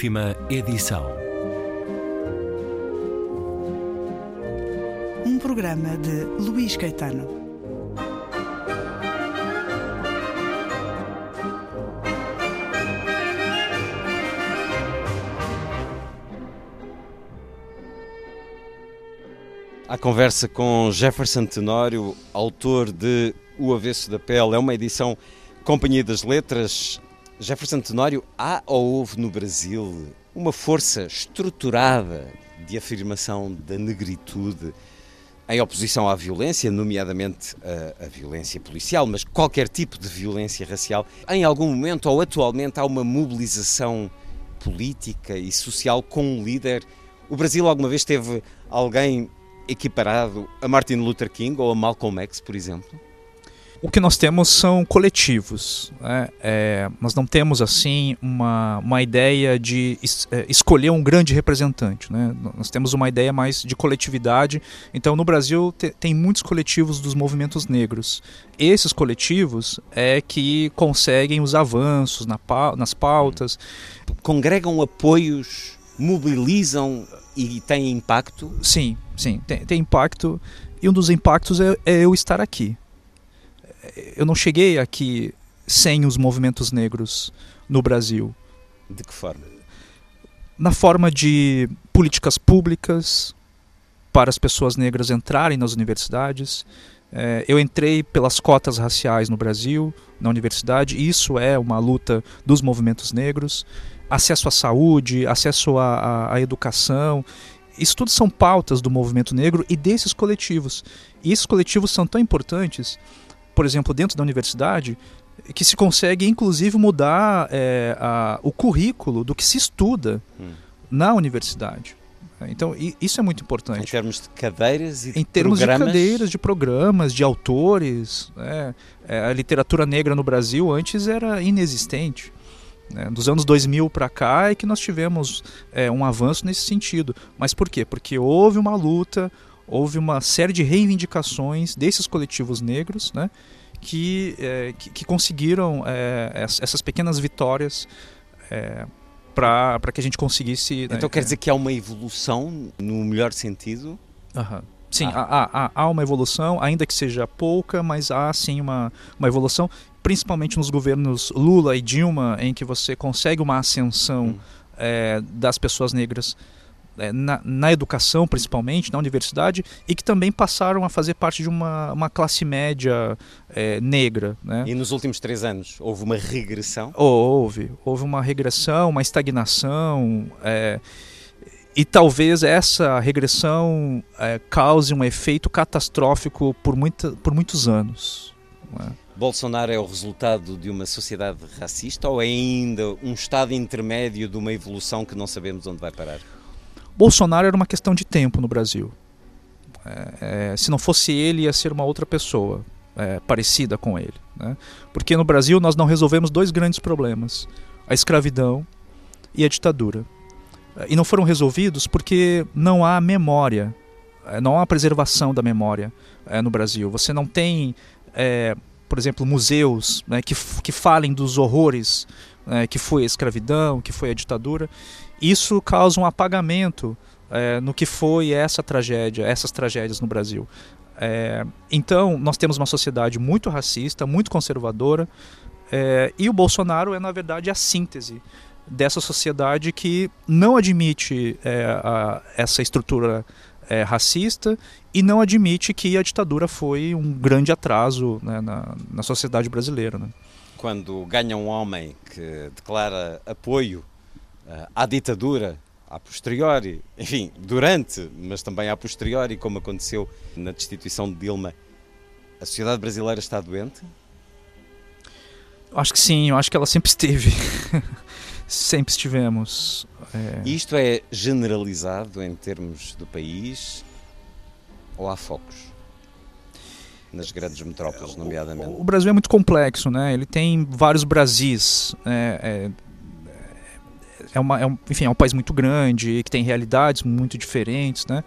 Última edição. Um programa de Luís Caetano. A conversa com Jefferson Tenório, autor de O Avesso da Pele, é uma edição Companhia das Letras. Jefferson Tenório, há ou houve no Brasil uma força estruturada de afirmação da negritude em oposição à violência, nomeadamente a, a, violência policial, mas qualquer tipo de violência racial. Em algum momento ou atualmente há uma mobilização política e social com um líder. O Brasil alguma vez teve alguém equiparado a Martin Luther King ou a Malcolm X, por exemplo? O que nós temos são coletivos. Né? É, nós não temos assim uma, uma ideia de es, é, escolher um grande representante. Né? Nós temos uma ideia mais de coletividade. Então, no Brasil te, tem muitos coletivos dos movimentos negros. Esses coletivos é que conseguem os avanços na, nas pautas. Congregam apoios, mobilizam e têm impacto? Sim, sim, tem, tem impacto. E um dos impactos é, é eu estar aqui eu não cheguei aqui sem os movimentos negros no Brasil. De que forma? Na forma de políticas públicas para as pessoas negras entrarem nas universidades. É, eu entrei pelas cotas raciais no Brasil, na universidade, isso é uma luta dos movimentos negros. Acesso à saúde, acesso à, à, à educação, isso tudo são pautas do movimento negro e desses coletivos. E esses coletivos são tão importantes por exemplo, dentro da universidade, que se consegue inclusive mudar é, a, o currículo do que se estuda hum. na universidade. Então isso é muito importante. Em termos de cadeiras e Em termos programas... de cadeiras, de programas, de autores. Né? É, a literatura negra no Brasil antes era inexistente. Né? Dos anos 2000 para cá é que nós tivemos é, um avanço nesse sentido. Mas por quê? Porque houve uma luta, houve uma série de reivindicações desses coletivos negros, né, que, é, que, que, conseguiram é, essas pequenas vitórias é, para que a gente conseguisse. Né, então quer dizer que há uma evolução no melhor sentido? Sim, ah. há, há, há, uma evolução, ainda que seja pouca, mas há sim uma, uma evolução, principalmente nos governos Lula e Dilma, em que você consegue uma ascensão hum. das pessoas negras na, na, educação, principalmente, na universidade, e que também passaram a fazer parte de uma, uma classe média é, negra. Né? E nos últimos três anos houve uma regressão? Houve. Houve uma regressão, uma estagnação. É, e talvez essa regressão é, cause um efeito catastrófico por, muita, por muitos anos. Né? Bolsonaro é o resultado de uma sociedade racista ou é ainda um estado intermédio de uma evolução que não sabemos onde vai parar? Bolsonaro era uma questão de tempo no Brasil. É, é, se não fosse ele, ia ser uma outra pessoa é, parecida com ele. Né? Porque no Brasil nós não resolvemos dois grandes problemas: a escravidão e a ditadura. E não foram resolvidos porque não há memória, é, não há preservação da memória é, no Brasil. Você não tem, é, por exemplo, museus né, que, que falem dos horrores que foi a escravidão, que foi a ditadura. Isso causa um apagamento é, no que foi essa tragédia, essas tragédias no Brasil. É, então, nós temos uma sociedade muito racista, muito conservadora, é, e o Bolsonaro é, na verdade, a síntese dessa sociedade que não admite é, a, essa estrutura é, racista e não admite que a ditadura foi um grande atraso né, na, na sociedade brasileira. Né? Quando ganha um homem que declara apoio eh, à ditadura a posteriori, enfim, durante, mas também a posteriori, como aconteceu na destituição de Dilma, a sociedade brasileira está doente? Acho que sim, eu acho que ela sempre esteve. sempre estivemos. É... Isto é generalizado em termos do país ou há focos? Nas grandes metrópoles, nomeadamente. O, Brasil é muito complexo, né? Ele tem vários Brasis. É, é, é, uma, é um, enfim, é um país muito grande, que tem realidades muito diferentes, né?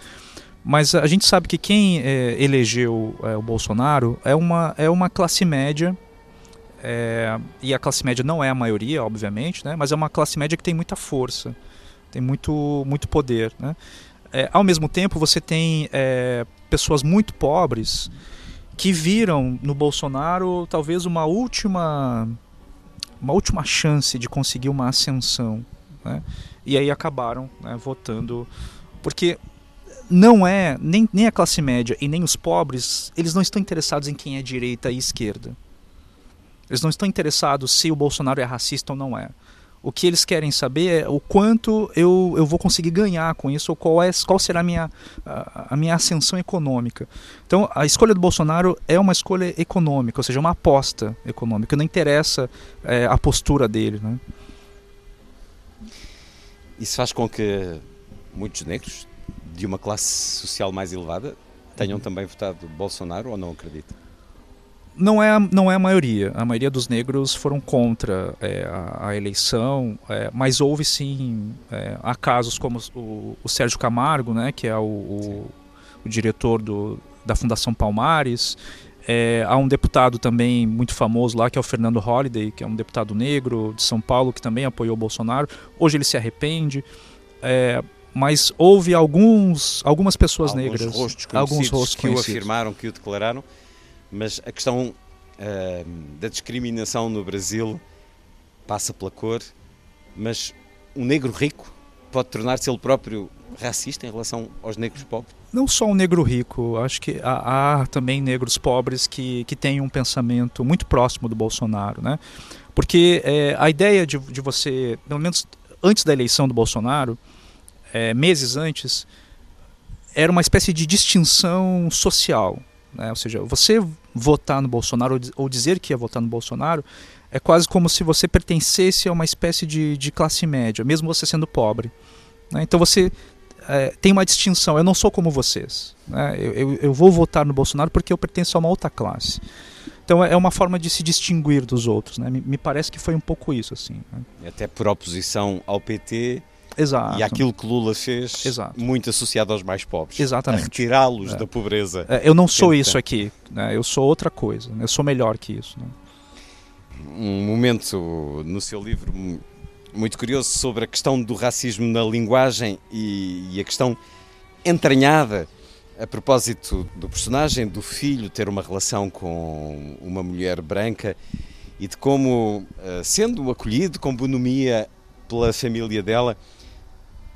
Mas a gente sabe que quem é, elegeu é, o Bolsonaro é uma, é uma classe média É, e a classe média não é a maioria, obviamente, né? mas é uma classe média que tem muita força, tem muito, muito poder. Né? É, ao mesmo tempo, você tem é, pessoas muito pobres que viram no Bolsonaro talvez uma última, uma última chance de conseguir uma ascensão. Né? E aí acabaram né, votando. Porque não é, nem, nem a classe média e nem os pobres, eles não estão interessados em quem é direita e esquerda. Eles não estão interessados se o Bolsonaro é racista ou não é. O que eles querem saber é o quanto eu, eu vou conseguir ganhar com isso, ou qual, é, qual será a minha, a, a minha ascensão econômica. Então, a escolha do Bolsonaro é uma escolha econômica, ou seja, uma aposta econômica. Não interessa é, a postura dele. Né? Isso faz com que muitos negros de uma classe social mais elevada tenham também votado Bolsonaro ou não acredita? Não é, não é a maioria. A maioria dos negros foram contra é, a, a, eleição, é, mas houve sim é, há casos como o, o, Sérgio Camargo, né, que é o, o, o diretor do, da Fundação Palmares. É, há um deputado também muito famoso lá, que é o Fernando Holliday, que é um deputado negro de São Paulo, que também apoiou o Bolsonaro. Hoje ele se arrepende. É, mas houve alguns, algumas pessoas alguns negras, rostos alguns rostos que o afirmaram, que o declararam mas a questão uh, da discriminação no Brasil passa pela cor, mas um negro rico pode tornar-se ele próprio racista em relação aos negros pobres? Não só um negro rico, acho que há, há, também negros pobres que, que têm um pensamento muito próximo do Bolsonaro, né? Porque é, a ideia de, de você, pelo menos antes da eleição do Bolsonaro, é, meses antes, era uma espécie de distinção social. Né? Ou seja, você votar no Bolsonaro ou dizer que ia votar no Bolsonaro é quase como se você pertencesse a uma espécie de, de classe média, mesmo você sendo pobre. Né? Então você é, tem uma distinção. Eu não sou como vocês. Né? Eu, eu, eu, vou votar no Bolsonaro porque eu pertenço a uma outra classe. Então é uma forma de se distinguir dos outros. Né? Me, me parece que foi um pouco isso. assim. Né? Até por oposição ao PT Exato. E aquilo que Lula fez, Exato. muito associado aos mais pobres. Exatamente. retirá-los é. da pobreza. É, eu não sou isso aqui, né? eu sou outra coisa, eu sou melhor que isso. Né? Um momento no seu livro muito curioso sobre a questão do racismo na linguagem e, e a questão entranhada a propósito do personagem, do filho ter uma relação com uma mulher branca e de como, eh, sendo acolhido com bonomia pela família dela,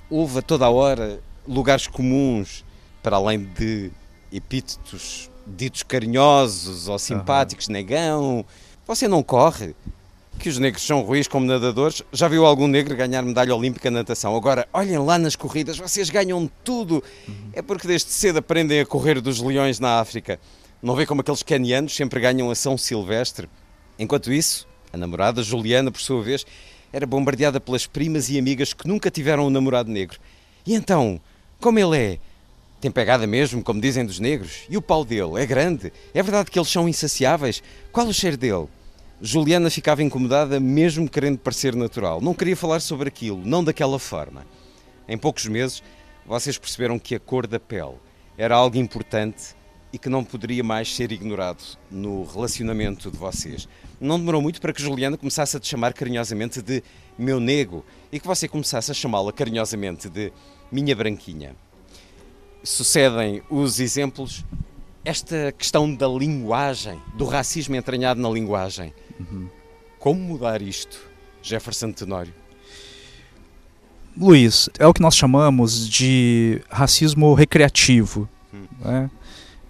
houve a toda a hora lugares comuns, para além de epítetos ditos carinhosos ou simpáticos, uhum. negão. Você não corre? Que os negros são ruins como nadadores. Já viu algum negro ganhar medalha olímpica na natação? Agora, olhem lá nas corridas, vocês ganham tudo. Uhum. É porque desde cedo aprendem a correr dos leões na África. Não vê como aqueles canianos sempre ganham a São Silvestre? Enquanto isso, a namorada Juliana, por sua vez, era bombardeada pelas primas e amigas que nunca tiveram um namorado negro. E então, como ele é? Tem pegada mesmo, como dizem dos negros? E o pau dele? É grande? É verdade que eles são insaciáveis? Qual o cheiro dele? Juliana ficava incomodada, mesmo querendo parecer natural. Não queria falar sobre aquilo, não daquela forma. Em poucos meses, vocês perceberam que a cor da pele era algo importante e que não poderia mais ser ignorado no relacionamento de vocês. Não demorou muito para que Juliana começasse a te chamar carinhosamente de meu nego e que você começasse a chamá-la carinhosamente de minha branquinha. Sucedem os exemplos. Esta questão da linguagem, do racismo entranhado na linguagem. Uhum. Como mudar isto, Jefferson Tenório? Luiz, é o que nós chamamos de racismo recreativo. Hum. Né?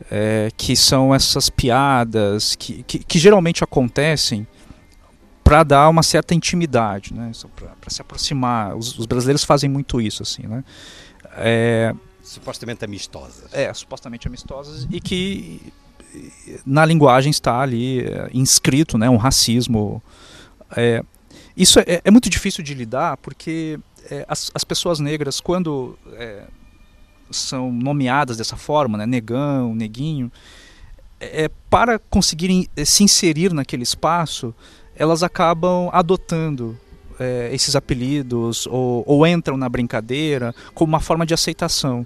É, que são essas piadas que, que, que geralmente acontecem para dar uma certa intimidade, né? para se aproximar. Os, os, brasileiros fazem muito isso, assim, né? É, supostamente amistosas. É, supostamente amistosas e que na linguagem está ali é, inscrito, né, um racismo. É, isso é, é, muito difícil de lidar porque é, as, as pessoas negras, quando é, são nomeadas dessa forma, né, negão, neguinho, é, para conseguirem eh, se inserir naquele espaço, elas acabam adotando é, esses apelidos ou, ou, entram na brincadeira como uma forma de aceitação.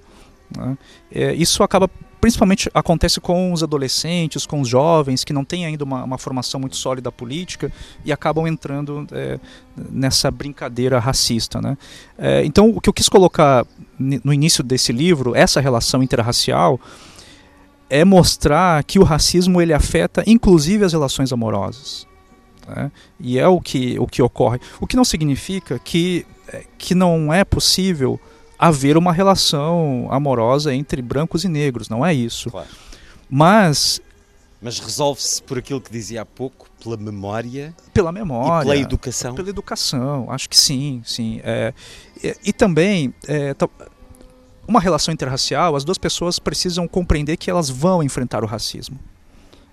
Né? É, isso acaba principalmente acontece com os adolescentes, com os jovens que não têm ainda uma, uma formação muito sólida política e acabam entrando é, nessa brincadeira racista. Né? É, então, o que eu quis colocar no início desse livro, essa relação interracial, é mostrar que o racismo ele afeta inclusive as relações amorosas. Né? E é o que, o que ocorre. O que não significa que, é, que não é possível haver uma relação amorosa entre brancos e negros, não é isso. Claro. Mas mas resolve-se por aquilo que dizia há pouco, pela memória, pela memória, pela educação. Pela educação, acho que sim, sim. É, e, e, também é, uma relação interracial, as duas pessoas precisam compreender que elas vão enfrentar o racismo.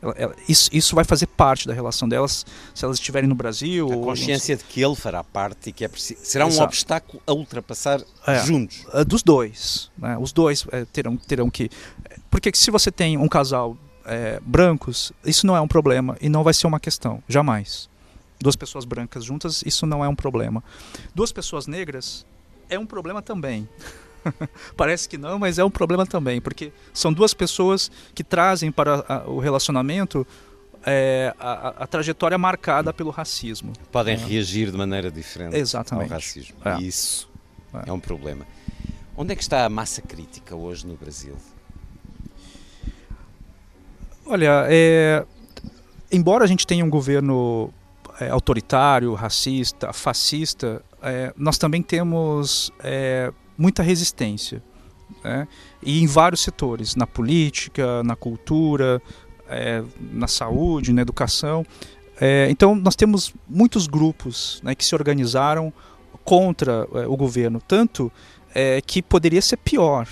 Ela, ela, isso, isso vai fazer parte da relação delas se elas estiverem no Brasil. A consciência de que ele fará parte e que é preciso. Será um Exato. obstáculo a ultrapassar é, juntos. Dos dois. Né? Os dois é, terão, terão que. Porque se você tem um casal é, brancos, isso não é um problema e não vai ser uma questão, jamais. Duas pessoas brancas juntas, isso não é um problema. Duas pessoas negras é um problema também. Parece que não, mas é um problema também, porque são duas pessoas que trazem para a, o relacionamento é, a, a, trajetória marcada pelo racismo. Podem é. reagir de maneira diferente Exatamente. ao racismo. É. E isso é. é um problema. Onde é que está a massa crítica hoje no Brasil? Olha, é, embora a gente tenha um governo é, autoritário, racista, fascista, nós também temos muita resistência. Né? E em vários setores, na política, na cultura, é, na saúde, na educação. É, então, nós temos muitos grupos né, que se organizaram contra é, o governo, tanto é, que poderia ser pior.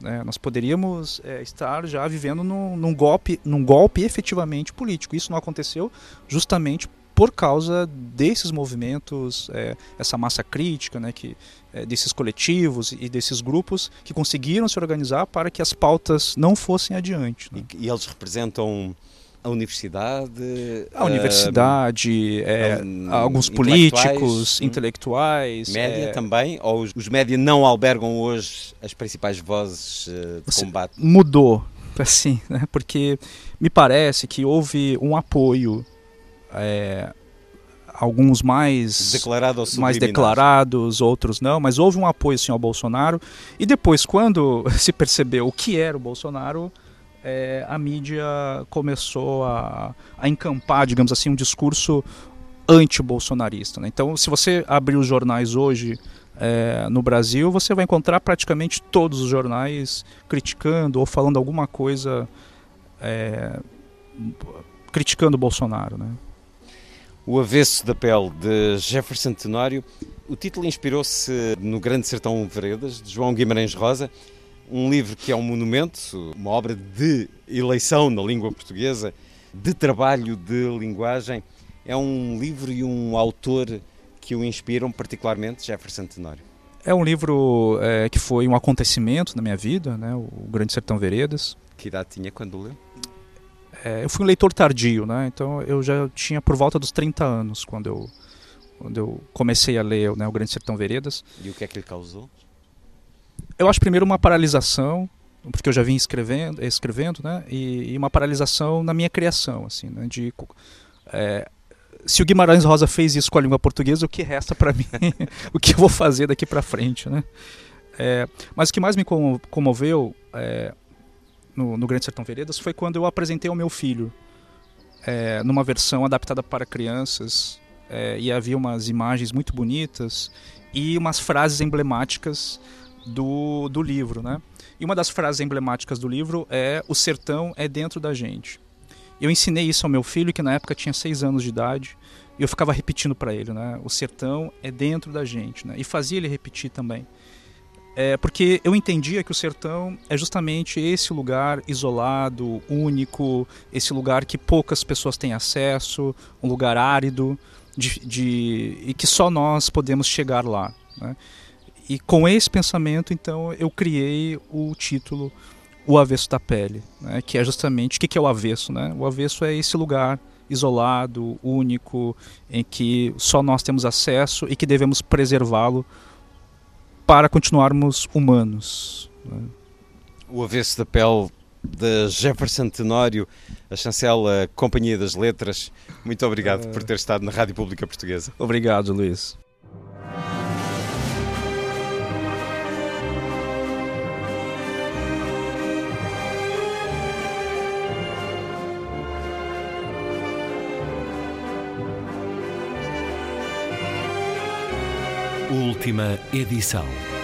Né? Nós poderíamos é, estar já vivendo num, num, golpe, num golpe efetivamente político. Isso não aconteceu justamente por causa desses movimentos, é, essa massa crítica, né, que, é, desses coletivos e desses grupos que conseguiram se organizar para que as pautas não fossem adiante. Né? E, e, eles representam a universidade? A universidade, é, alguns políticos, hum. intelectuais. Média é, também? Ou os, os média não albergam hoje as principais vozes uh, de combate? Mudou, assim, né? porque me parece que houve um apoio é, alguns mais Declarado mais declarados, outros não, mas houve um apoio sim ao Bolsonaro. E depois, quando se percebeu o que era o Bolsonaro, é, a mídia começou a, a encampar, digamos assim, um discurso anti-bolsonarista. Né? Então, se você abrir os jornais hoje é, no Brasil, você vai encontrar praticamente todos os jornais criticando ou falando alguma coisa é, criticando o Bolsonaro. Né? O Avesso da Pele, de Jefferson Tenório. O título inspirou-se no Grande Sertão Veredas, de João Guimarães Rosa, um livro que é um monumento, uma obra de eleição na língua portuguesa, de trabalho de linguagem. É um livro e um autor que o inspiram particularmente, Jefferson Tenório. É um livro é, que foi um acontecimento na minha vida, né? o Grande Sertão Veredas. Que idade tinha quando leu? É, eu fui um leitor tardio, né? Então eu já tinha por volta dos 30 anos quando eu, quando eu comecei a ler né, O Grande Sertão Veredas. E o que é que ele causou? Eu acho primeiro uma paralisação, porque eu já vim escrevendo, escrevendo né? E, e uma paralisação na minha criação, assim, né? De, é, se o Guimarães Rosa fez isso com a língua portuguesa, o que resta para mim? o que eu vou fazer daqui para frente, né? É, mas o que mais me comoveu é, no, no Grande Sertão Veredas foi quando eu apresentei ao meu filho, é, numa versão adaptada para crianças, é, e havia umas imagens muito bonitas e umas frases emblemáticas do, do livro, né? E uma das frases emblemáticas do livro é o sertão é dentro da gente. Eu ensinei isso ao meu filho que na época tinha seis anos de idade e eu ficava repetindo para ele, né? O sertão é dentro da gente, né? E fazia ele repetir também. É, porque eu entendia que o sertão é justamente esse lugar isolado, único, esse lugar que poucas pessoas têm acesso, um lugar árido, de, de e que só nós podemos chegar lá. Né? E com esse pensamento, então, eu criei o título O Avesso da Pele, né? que é justamente o que é o avesso. Né? O avesso é esse lugar isolado, único, em que só nós temos acesso e que devemos preservá-lo para continuarmos humanos. Né? O avesso da pele de Jefferson Tenório, a chancela Companhia das Letras. Muito obrigado uh... por ter estado na Rádio Pública Portuguesa. Obrigado, Luís. Última edição.